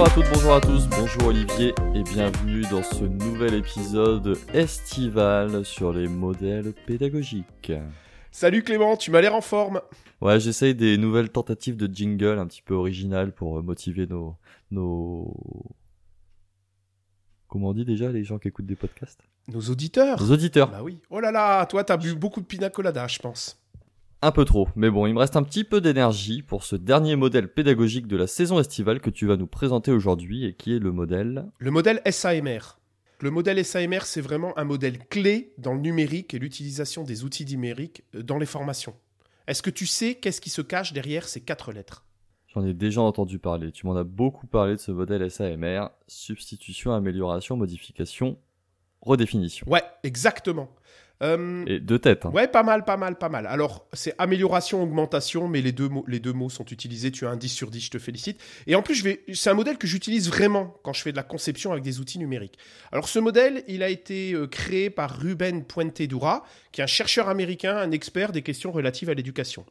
Bonjour à toutes, bonjour à tous, bonjour Olivier et bienvenue dans ce nouvel épisode estival sur les modèles pédagogiques. Salut Clément, tu m'as l'air en forme. Ouais, j'essaye des nouvelles tentatives de jingle un petit peu originales pour euh, motiver nos, nos... Comment on dit déjà les gens qui écoutent des podcasts? Nos auditeurs. Nos auditeurs. Bah oui. Oh là là, toi t'as bu beaucoup de pina colada, je pense. Un peu trop, mais bon, il me reste un petit peu d'énergie pour ce dernier modèle pédagogique de la saison estivale que tu vas nous présenter aujourd'hui et qui est le modèle... Le modèle SAMR. Le modèle SAMR, c'est vraiment un modèle clé dans le numérique et l'utilisation des outils numériques euh, dans les formations. Est-ce que tu sais qu'est-ce qui se cache derrière ces quatre lettres? J'en ai déjà entendu parler, tu m'en as beaucoup parlé de ce modèle SAMR, substitution, amélioration, modification, redéfinition. Ouais, exactement. Euh, et deux têtes. Hein. Ouais, pas mal, pas mal, pas mal. Alors, c'est amélioration, augmentation, mais les deux, mots, les deux mots sont utilisés. Tu as un 10 sur 10, je te félicite. Et en plus, je vais, c'est un modèle que j'utilise vraiment quand je fais de la conception avec des outils numériques. Alors, ce modèle, il a été euh, créé par Ruben Puente Dura, qui est un chercheur américain, un expert des questions relatives à l'éducation.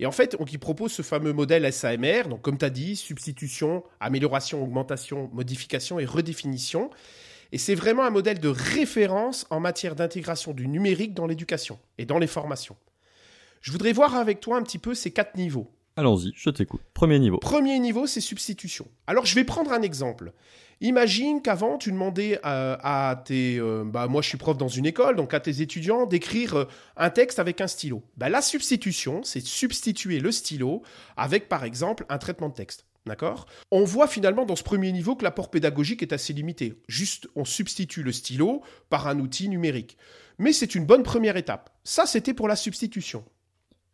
Et en fait, donc, il propose ce fameux modèle SAMR, donc comme tu as dit, substitution, amélioration, augmentation, modification et redéfinition. Et c'est vraiment un modèle de référence en matière d'intégration du numérique dans l'éducation et dans les formations. Je voudrais voir avec toi un petit peu ces quatre niveaux. Allons-y, je t'écoute. Premier niveau. Premier niveau, c'est substitution. Alors, je vais prendre un exemple. Imagine qu'avant, tu demandais à, tes... Euh, bah, moi, je suis prof dans une école, donc à tes étudiants d'écrire euh, un texte avec un stylo. Bah, la substitution, c'est substituer le stylo avec, par exemple, un traitement de texte. D'accord? On voit finalement dans ce premier niveau que l'apport pédagogique est assez limité. Juste, on substitue le stylo par un outil numérique. Mais c'est une bonne première étape. Ça, c'était pour la substitution.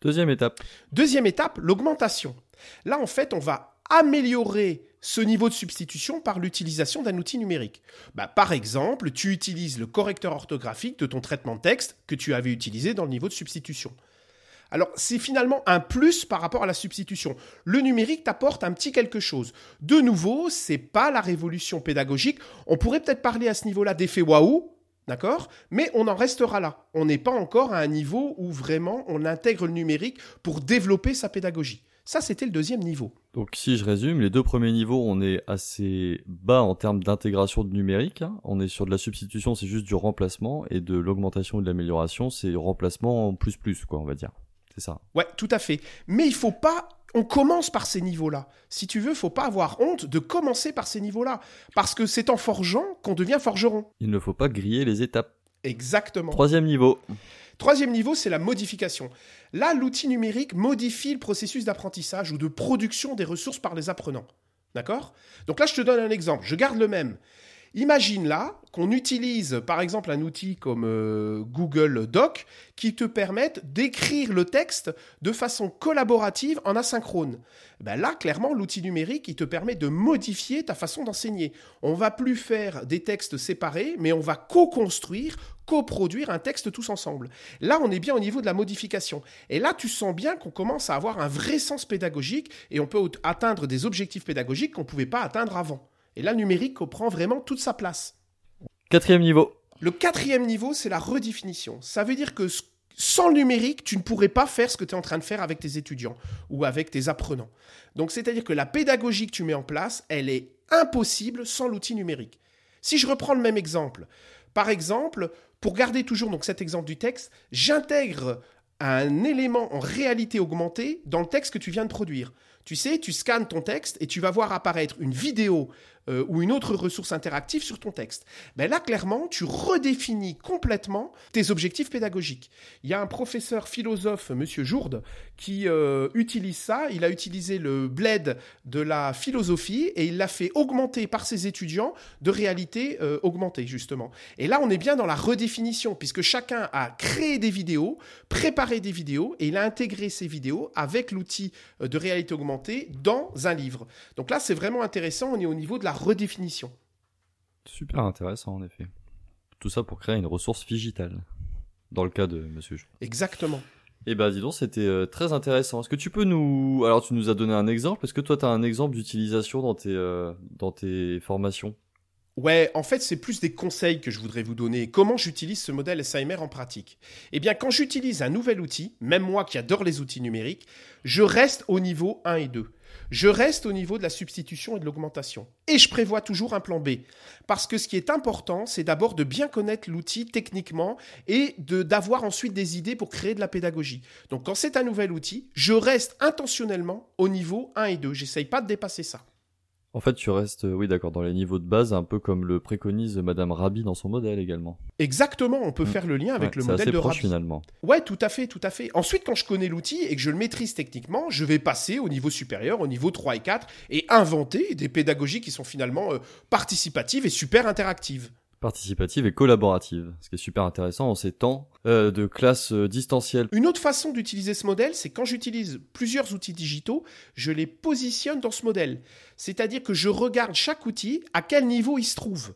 Deuxième étape. Deuxième étape, l'augmentation. Là, en fait, on va améliorer ce niveau de substitution par l'utilisation d'un outil numérique. Bah, par exemple, tu utilises le correcteur orthographique de ton traitement de texte que tu avais utilisé dans le niveau de substitution. Alors c'est finalement un plus par rapport à la substitution. Le numérique t'apporte un petit quelque chose. De nouveau, c'est pas la révolution pédagogique. On pourrait peut-être parler à ce niveau-là d'effet waouh, D'accord? Mais on en restera là. On n'est pas encore à un niveau où vraiment on intègre le numérique pour développer sa pédagogie. Ça, c'était le deuxième niveau. Donc, si je résume, les deux premiers niveaux, on est assez bas en termes d'intégration de numérique. Hein. On est sur de la substitution, c'est juste du remplacement, et de l'augmentation et de l'amélioration, c'est remplacement en plus plus, quoi, on va dire. C'est ça. Ouais, tout à fait. Mais il faut pas. On commence par ces niveaux-là. Si tu veux, faut pas avoir honte de commencer par ces niveaux-là. Parce que c'est en forgeant qu'on devient forgeron. Il ne faut pas griller les étapes. Exactement. Troisième niveau. Troisième niveau, c'est la modification. Là, l'outil numérique modifie le processus d'apprentissage ou de production des ressources par les apprenants. D'accord? Donc là, je te donne un exemple. Je garde le même. Imagine là qu'on utilise par exemple un outil comme euh, Google Doc qui te permette d'écrire le texte de façon collaborative en asynchrone. Ben là, clairement, l'outil numérique, il te permet de modifier ta façon d'enseigner. On va plus faire des textes séparés, mais on va co-construire, coproduire un texte tous ensemble. Là, on est bien au niveau de la modification. Et là, tu sens bien qu'on commence à avoir un vrai sens pédagogique et on peut atteindre des objectifs pédagogiques qu'on ne pouvait pas atteindre avant. Et là, le numérique prend vraiment toute sa place. Quatrième niveau. Le quatrième niveau, c'est la redéfinition. Ça veut dire que sans le numérique, tu ne pourrais pas faire ce que tu es en train de faire avec tes étudiants ou avec tes apprenants. Donc, c'est-à-dire que la pédagogie que tu mets en place, elle est impossible sans l'outil numérique. Si je reprends le même exemple, par exemple, pour garder toujours donc cet exemple du texte, j'intègre un élément en réalité augmentée dans le texte que tu viens de produire. Tu sais, tu scannes ton texte et tu vas voir apparaître une vidéo euh, ou une autre ressource interactive sur ton texte. Ben là, clairement, tu redéfinis complètement tes objectifs pédagogiques. Il y a un professeur philosophe, Monsieur Jourde, qui euh, utilise ça. Il a utilisé le bled de la philosophie et il l'a fait augmenter par ses étudiants de réalité euh, augmentée, justement. Et là, on est bien dans la redéfinition, puisque chacun a créé des vidéos, préparé des vidéos, et il a intégré ces vidéos avec l'outil de réalité augmentée dans un livre. Donc là, c'est vraiment intéressant. On est au niveau de la redéfinition. Super intéressant, en effet. Tout ça pour créer une ressource digitale. Dans le cas de Monsieur Exactement. Eh ben, dis donc, c'était euh, très intéressant. Est-ce que tu peux nous, alors tu nous as donné un exemple. Est-ce que toi, tu as un exemple d'utilisation dans tes euh, dans tes formations? Ouais, en fait, c'est plus des conseils que je voudrais vous donner. Comment j'utilise ce modèle SAMR en pratique? Eh bien, quand j'utilise un nouvel outil, même moi qui adore les outils numériques, je reste au niveau 1 et 2. Je reste au niveau de la substitution et de l'augmentation. Et je prévois toujours un plan B. Parce que ce qui est important, c'est d'abord de bien connaître l'outil techniquement et d'avoir ensuite des idées pour créer de la pédagogie. Donc quand c'est un nouvel outil, je reste intentionnellement au niveau 1 et 2. J'essaye pas de dépasser ça. En fait, tu restes, oui, d'accord, dans les niveaux de base, un peu comme le préconise Madame Rabi dans son modèle également. Exactement, on peut mm. faire le lien avec le modèle de proche, finalement. Ouais, tout à fait, tout à fait. Ensuite, quand je connais l'outil et que je le maîtrise techniquement, je vais passer au niveau supérieur, au niveau 3 et 4, et inventer des pédagogies qui sont finalement euh, participatives et super interactives participative et collaborative, ce qui est super intéressant en ces temps euh, de classe euh, distancielle. Une autre façon d'utiliser ce modèle, c'est quand j'utilise plusieurs outils digitaux, je les positionne dans ce modèle. C'est-à-dire que je regarde chaque outil à quel niveau il se trouve.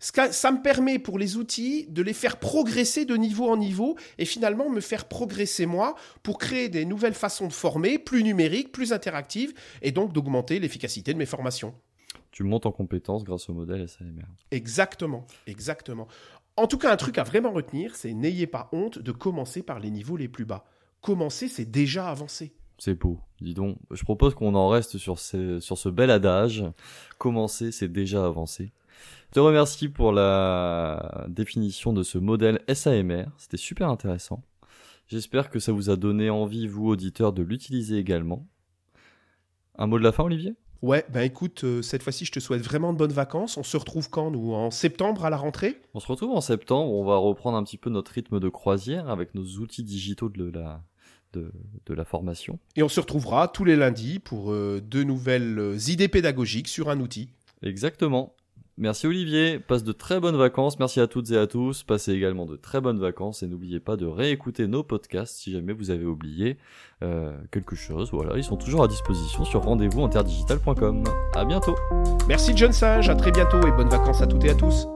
Ça me permet pour les outils de les faire progresser de niveau en niveau et finalement me faire progresser moi pour créer des nouvelles façons de former, plus numériques, plus interactives et donc d'augmenter l'efficacité de mes formations tu montes en compétence grâce au modèle SAMR. Exactement, exactement. En tout cas, un truc à vraiment retenir, c'est n'ayez pas honte de commencer par les niveaux les plus bas. Commencer, c'est déjà avancer. C'est beau. Dis donc, je propose qu'on en reste sur, sur ce bel adage. Commencer, c'est déjà avancer. Je te remercie pour la définition de ce modèle SAMR. C'était super intéressant. J'espère que ça vous a donné envie, vous auditeurs, de l'utiliser également. Un mot de la fin, Olivier? Ouais, ben écoute, euh, cette fois-ci, je te souhaite vraiment de bonnes vacances. On se retrouve quand, nous? En septembre à la rentrée? On se retrouve en septembre. On va reprendre un petit peu notre rythme de croisière avec nos outils digitaux de la, de, la formation. Et on se retrouvera tous les lundis pour euh, de nouvelles euh, idées pédagogiques sur un outil. Exactement. Merci Olivier, passe de très bonnes vacances, merci à toutes et à tous, passez également de très bonnes vacances et n'oubliez pas de réécouter nos podcasts si jamais vous avez oublié euh, quelque chose. Voilà, ils sont toujours à disposition sur rendez-vous interdigital.com. À bientôt. Merci John Sage, à très bientôt et bonnes vacances à toutes et à tous.